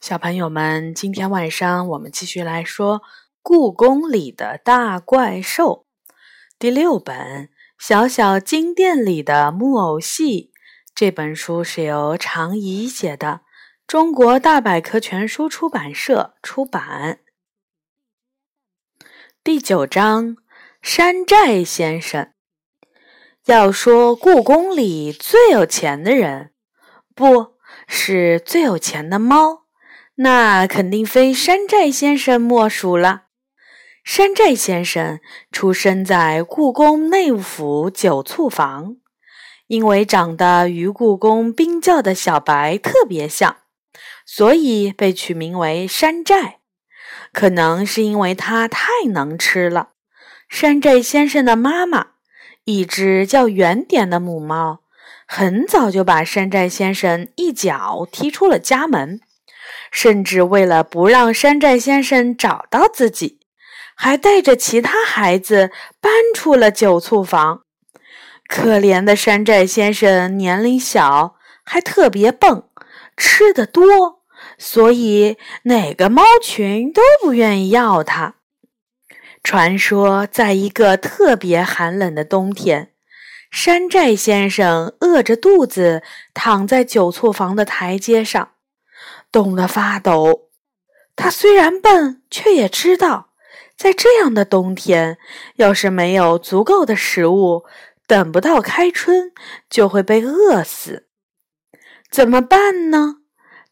小朋友们，今天晚上我们继续来说《故宫里的大怪兽》第六本《小小金店里的木偶戏》。这本书是由常怡写的，中国大百科全书出版社出版。第九章：山寨先生。要说故宫里最有钱的人，不是最有钱的猫。那肯定非山寨先生莫属了。山寨先生出生在故宫内府酒醋房，因为长得与故宫冰窖的小白特别像，所以被取名为山寨。可能是因为他太能吃了。山寨先生的妈妈，一只叫圆点的母猫，很早就把山寨先生一脚踢出了家门。甚至为了不让山寨先生找到自己，还带着其他孩子搬出了酒醋房。可怜的山寨先生年龄小，还特别笨，吃的多，所以哪个猫群都不愿意要他。传说，在一个特别寒冷的冬天，山寨先生饿着肚子躺在酒醋房的台阶上。冻得发抖，他虽然笨，却也知道，在这样的冬天，要是没有足够的食物，等不到开春，就会被饿死。怎么办呢？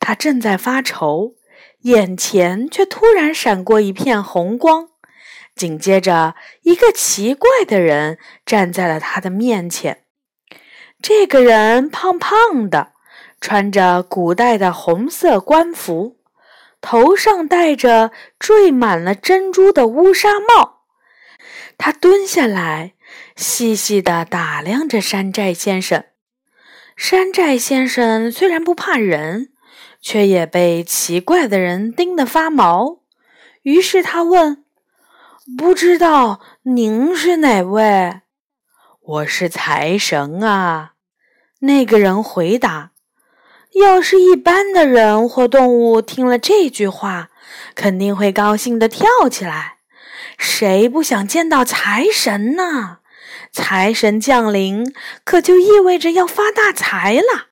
他正在发愁，眼前却突然闪过一片红光，紧接着，一个奇怪的人站在了他的面前。这个人胖胖的。穿着古代的红色官服，头上戴着缀满了珍珠的乌纱帽。他蹲下来，细细地打量着山寨先生。山寨先生虽然不怕人，却也被奇怪的人盯得发毛。于是他问：“不知道您是哪位？”“我是财神啊。”那个人回答。要是一般的人或动物听了这句话，肯定会高兴地跳起来。谁不想见到财神呢？财神降临，可就意味着要发大财了。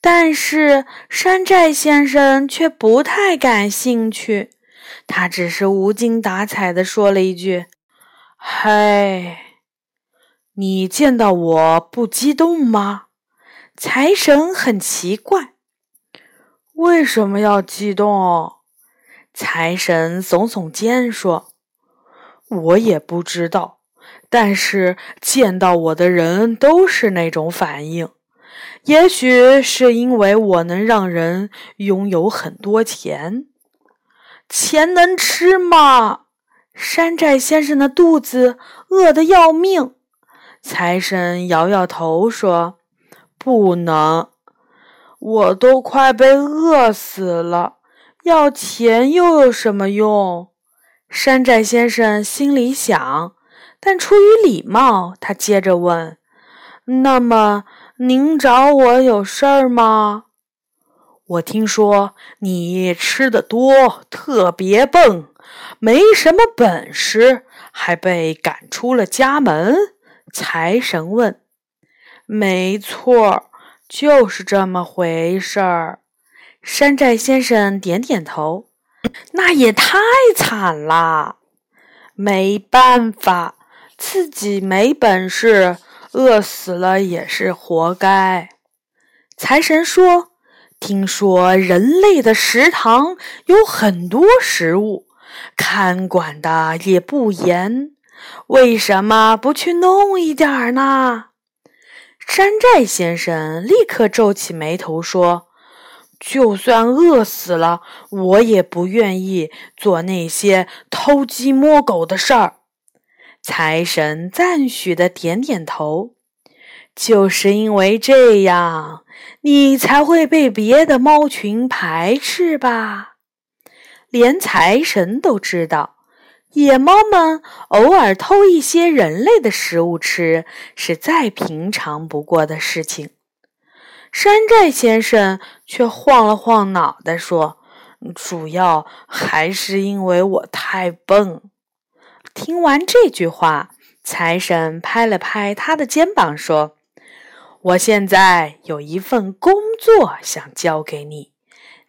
但是山寨先生却不太感兴趣，他只是无精打采地说了一句：“嘿，你见到我不激动吗？”财神很奇怪，为什么要激动？财神耸耸肩说：“我也不知道，但是见到我的人都是那种反应。也许是因为我能让人拥有很多钱。钱能吃吗？山寨先生的肚子饿得要命。财神摇摇头说。”不能，我都快被饿死了，要钱又有什么用？山寨先生心里想，但出于礼貌，他接着问：“那么您找我有事儿吗？”我听说你吃的多，特别笨，没什么本事，还被赶出了家门。财神问。没错，就是这么回事儿。山寨先生点点头。那也太惨了，没办法，自己没本事，饿死了也是活该。财神说：“听说人类的食堂有很多食物，看管的也不严，为什么不去弄一点儿呢？”山寨先生立刻皱起眉头说：“就算饿死了，我也不愿意做那些偷鸡摸狗的事儿。”财神赞许的点点头：“就是因为这样，你才会被别的猫群排斥吧？连财神都知道。”野猫们偶尔偷一些人类的食物吃，是再平常不过的事情。山寨先生却晃了晃脑袋说：“主要还是因为我太笨。听完这句话，财神拍了拍他的肩膀，说：“我现在有一份工作想交给你，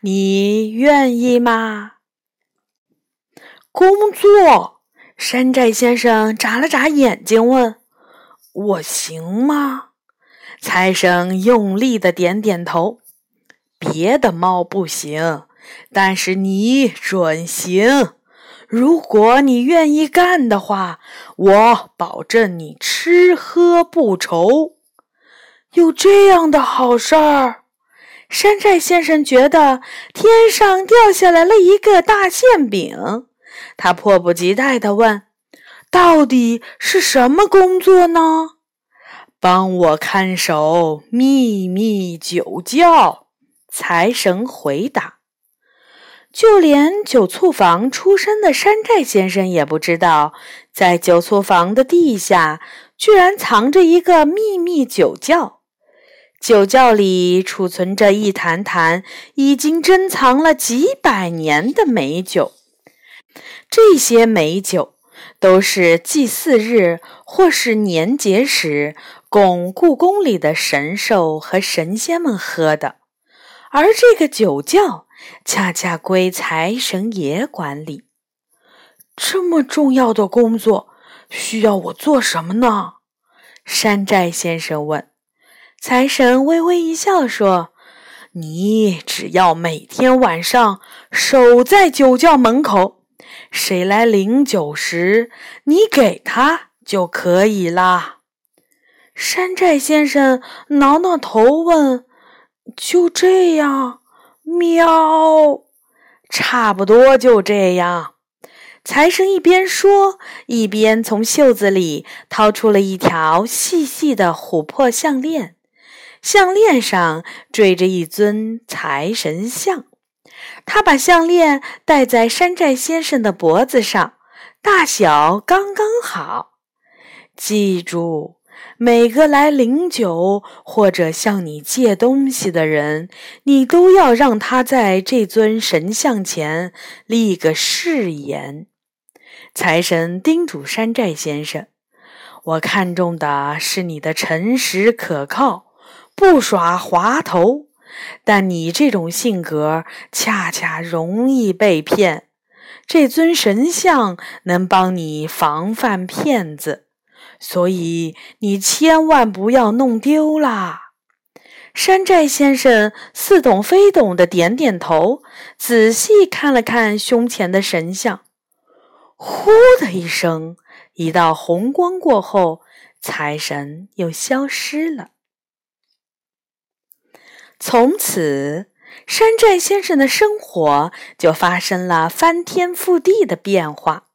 你愿意吗？”工作？山寨先生眨了眨眼睛，问：“我行吗？”财神用力的点点头。别的猫不行，但是你准行。如果你愿意干的话，我保证你吃喝不愁。有这样的好事儿，山寨先生觉得天上掉下来了一个大馅饼。他迫不及待地问：“到底是什么工作呢？”帮我看守秘密酒窖。财神回答：“就连酒醋房出身的山寨先生也不知道，在酒醋房的地下居然藏着一个秘密酒窖。酒窖里储存着一坛坛已经珍藏了几百年的美酒。这些美酒都是祭祀日或是年节时供故宫里的神兽和神仙们喝的。”而这个酒窖恰恰归财神爷管理。这么重要的工作，需要我做什么呢？山寨先生问。财神微微一笑说：“你只要每天晚上守在酒窖门口，谁来领酒时，你给他就可以啦。”山寨先生挠挠头问。就这样，喵，差不多就这样。财神一边说，一边从袖子里掏出了一条细细的琥珀项链，项链上缀着一尊财神像。他把项链戴在山寨先生的脖子上，大小刚刚好。记住。每个来领酒或者向你借东西的人，你都要让他在这尊神像前立个誓言。财神叮嘱山寨先生：“我看中的是你的诚实可靠，不耍滑头。但你这种性格恰恰容易被骗，这尊神像能帮你防范骗子。”所以你千万不要弄丢啦！山寨先生似懂非懂的点点头，仔细看了看胸前的神像。呼的一声，一道红光过后，财神又消失了。从此，山寨先生的生活就发生了翻天覆地的变化。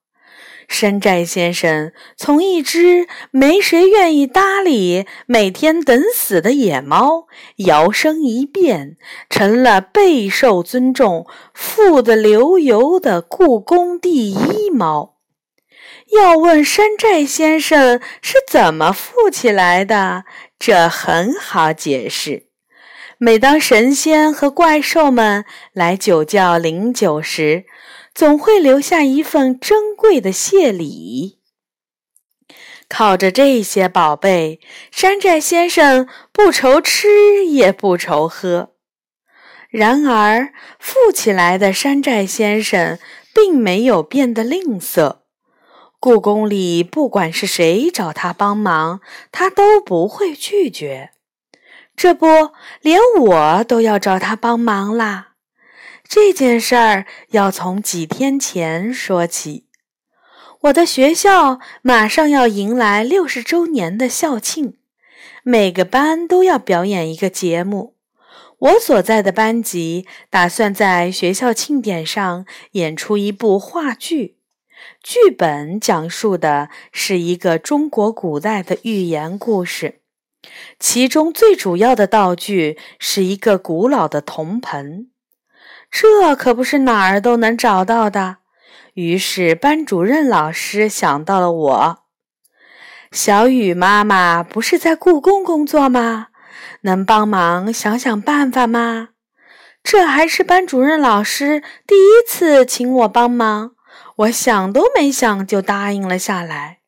山寨先生从一只没谁愿意搭理、每天等死的野猫，摇身一变成了备受尊重、富得流油的故宫第一猫。要问山寨先生是怎么富起来的，这很好解释：每当神仙和怪兽们来酒窖领酒时，总会留下一份珍贵的谢礼。靠着这些宝贝，山寨先生不愁吃也不愁喝。然而，富起来的山寨先生并没有变得吝啬。故宫里不管是谁找他帮忙，他都不会拒绝。这不，连我都要找他帮忙啦。这件事儿要从几天前说起。我的学校马上要迎来六十周年的校庆，每个班都要表演一个节目。我所在的班级打算在学校庆典上演出一部话剧，剧本讲述的是一个中国古代的寓言故事，其中最主要的道具是一个古老的铜盆。这可不是哪儿都能找到的。于是班主任老师想到了我。小雨妈妈不是在故宫工作吗？能帮忙想想办法吗？这还是班主任老师第一次请我帮忙，我想都没想就答应了下来。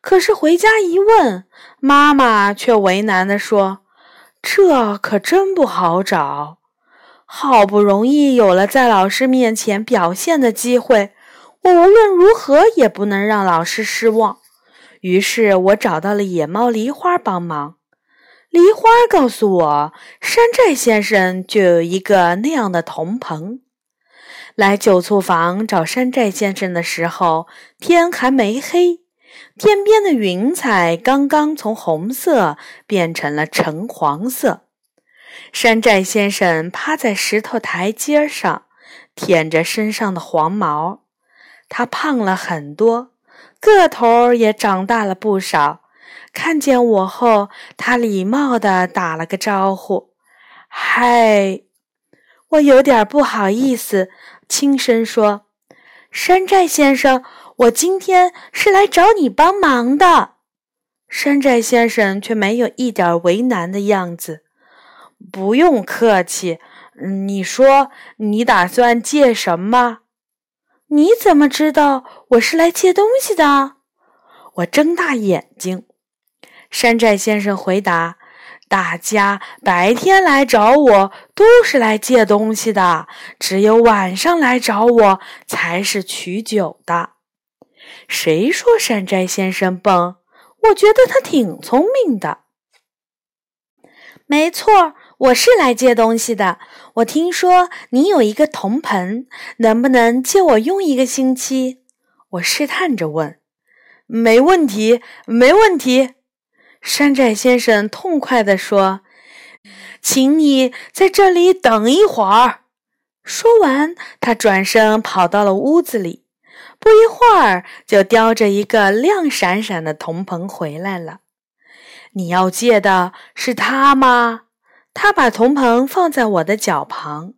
可是回家一问，妈妈却为难地说：“这可真不好找，好不容易有了在老师面前表现的机会，我无论如何也不能让老师失望。”于是我找到了野猫梨花帮忙。梨花告诉我，山寨先生就有一个那样的铜盆。来九醋坊找山寨先生的时候，天还没黑。天边的云彩刚刚从红色变成了橙黄色。山寨先生趴在石头台阶上，舔着身上的黄毛。他胖了很多，个头也长大了不少。看见我后，他礼貌地打了个招呼：“嗨。”我有点不好意思，轻声说：“山寨先生。”我今天是来找你帮忙的，山寨先生却没有一点为难的样子。不用客气，你说你打算借什么？你怎么知道我是来借东西的？我睁大眼睛。山寨先生回答：“大家白天来找我都是来借东西的，只有晚上来找我才是取酒的。”谁说山寨先生笨？我觉得他挺聪明的。没错，我是来借东西的。我听说你有一个铜盆，能不能借我用一个星期？我试探着问。没问题，没问题。山寨先生痛快地说：“请你在这里等一会儿。”说完，他转身跑到了屋子里。不一会儿，就叼着一个亮闪闪的铜盆回来了。你要借的是它吗？他把铜盆放在我的脚旁。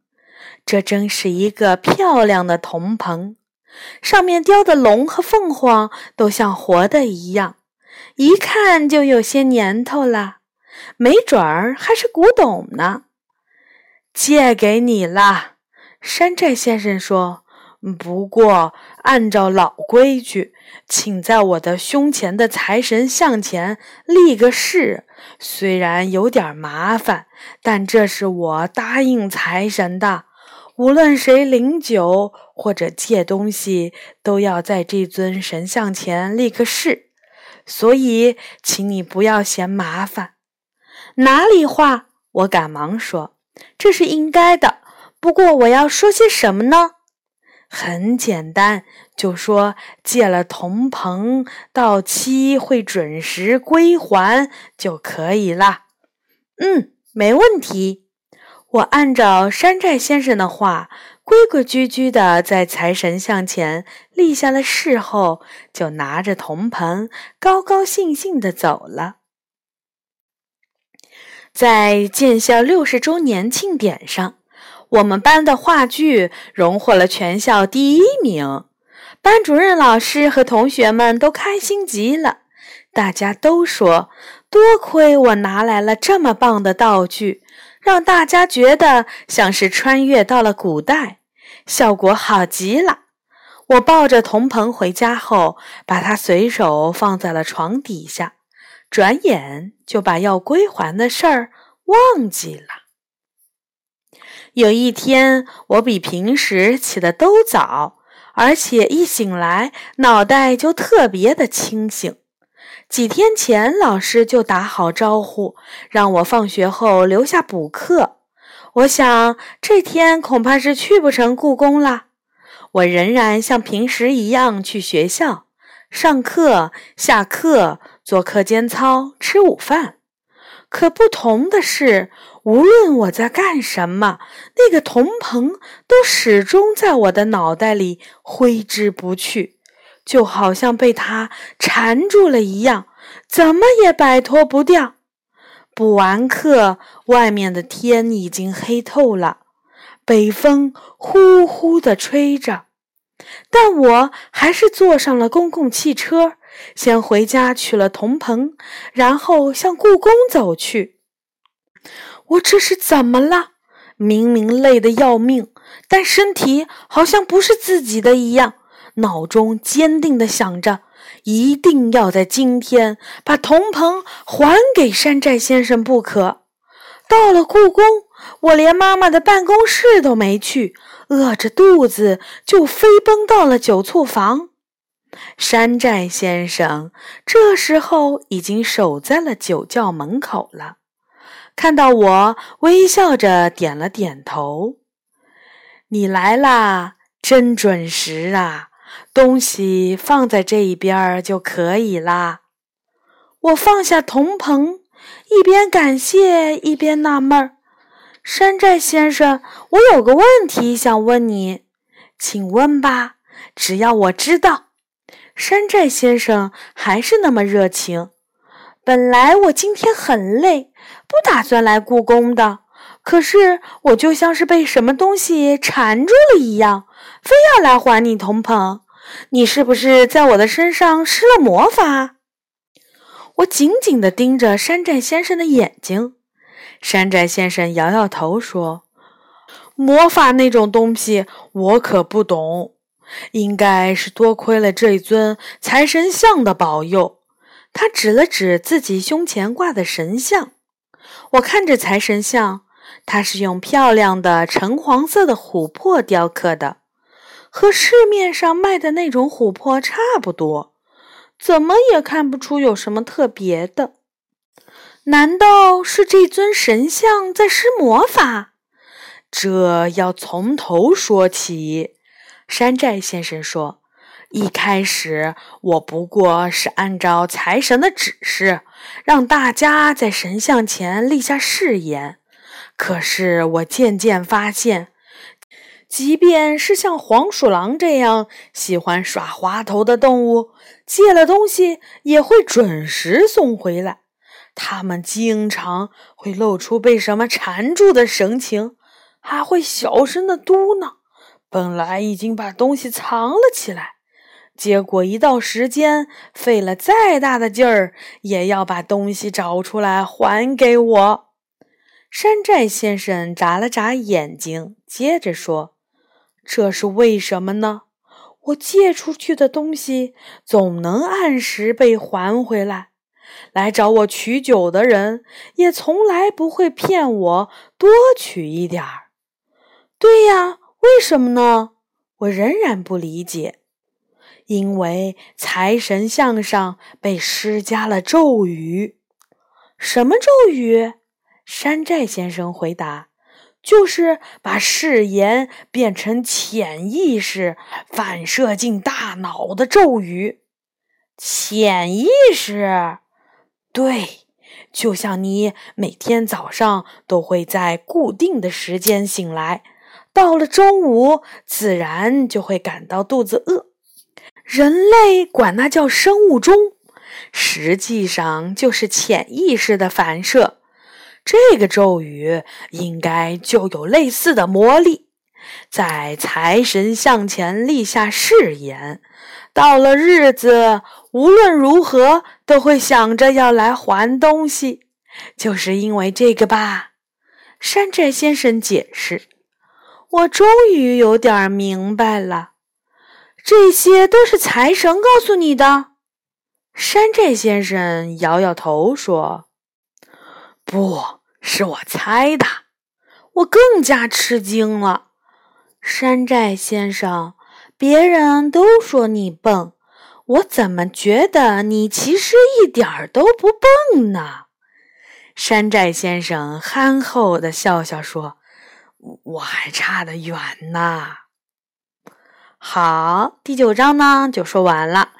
这真是一个漂亮的铜盆，上面雕的龙和凤凰都像活的一样，一看就有些年头了，没准儿还是古董呢。借给你了，山寨先生说。不过，按照老规矩，请在我的胸前的财神像前立个誓。虽然有点麻烦，但这是我答应财神的。无论谁领酒或者借东西，都要在这尊神像前立个誓。所以，请你不要嫌麻烦。哪里话？我赶忙说：“这是应该的。不过，我要说些什么呢？”很简单，就说借了铜盆，到期会准时归还就可以了。嗯，没问题。我按照山寨先生的话，规规矩矩的在财神像前立下了誓后，就拿着铜盆，高高兴兴的走了。在建校六十周年庆典上。我们班的话剧荣获了全校第一名，班主任老师和同学们都开心极了。大家都说，多亏我拿来了这么棒的道具，让大家觉得像是穿越到了古代，效果好极了。我抱着铜盆回家后，把它随手放在了床底下，转眼就把要归还的事儿忘记了。有一天，我比平时起得都早，而且一醒来脑袋就特别的清醒。几天前，老师就打好招呼，让我放学后留下补课。我想这天恐怕是去不成故宫了。我仍然像平时一样去学校上课、下课、做课间操、吃午饭。可不同的是。无论我在干什么，那个铜盆都始终在我的脑袋里挥之不去，就好像被它缠住了一样，怎么也摆脱不掉。补完课，外面的天已经黑透了，北风呼呼地吹着，但我还是坐上了公共汽车，先回家取了铜盆，然后向故宫走去。我这是怎么了？明明累得要命，但身体好像不是自己的一样，脑中坚定地想着，一定要在今天把铜盆还给山寨先生不可。到了故宫，我连妈妈的办公室都没去，饿着肚子就飞奔到了酒醋房。山寨先生这时候已经守在了酒窖门口了，看到我，微笑着点了点头：“你来啦，真准时啊！东西放在这一边就可以啦。”我放下铜盆。一边感谢，一边纳闷儿：“山寨先生，我有个问题想问你，请问吧。”只要我知道。山寨先生还是那么热情。本来我今天很累，不打算来故宫的，可是我就像是被什么东西缠住了一样，非要来还你铜盆。你是不是在我的身上施了魔法？我紧紧地盯着山寨先生的眼睛，山寨先生摇摇头说：“魔法那种东西我可不懂，应该是多亏了这尊财神像的保佑。”他指了指自己胸前挂的神像，我看着财神像，它是用漂亮的橙黄色的琥珀雕刻的，和市面上卖的那种琥珀差不多。怎么也看不出有什么特别的，难道是这尊神像在施魔法？这要从头说起。山寨先生说：“一开始我不过是按照财神的指示，让大家在神像前立下誓言。可是我渐渐发现。”即便是像黄鼠狼这样喜欢耍滑头的动物，借了东西也会准时送回来。它们经常会露出被什么缠住的神情，还会小声的嘟囔：“本来已经把东西藏了起来，结果一到时间，费了再大的劲儿，也要把东西找出来还给我。”山寨先生眨了眨眼睛，接着说。这是为什么呢？我借出去的东西总能按时被还回来，来找我取酒的人也从来不会骗我多取一点儿。对呀，为什么呢？我仍然不理解。因为财神像上被施加了咒语。什么咒语？山寨先生回答。就是把誓言变成潜意识反射进大脑的咒语，潜意识，对，就像你每天早上都会在固定的时间醒来，到了中午自然就会感到肚子饿，人类管那叫生物钟，实际上就是潜意识的反射。这个咒语应该就有类似的魔力，在财神像前立下誓言，到了日子无论如何都会想着要来还东西，就是因为这个吧？山寨先生解释：“我终于有点明白了，这些都是财神告诉你的。”山寨先生摇摇头说：“不。”是我猜的，我更加吃惊了。山寨先生，别人都说你笨，我怎么觉得你其实一点儿都不笨呢？山寨先生憨厚的笑笑说：“我还差得远呢。”好，第九章呢就说完了。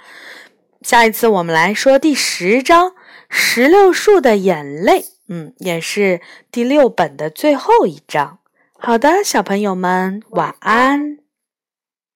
下一次我们来说第十章《石榴树的眼泪》。嗯，也是第六本的最后一章。好的，小朋友们，晚安。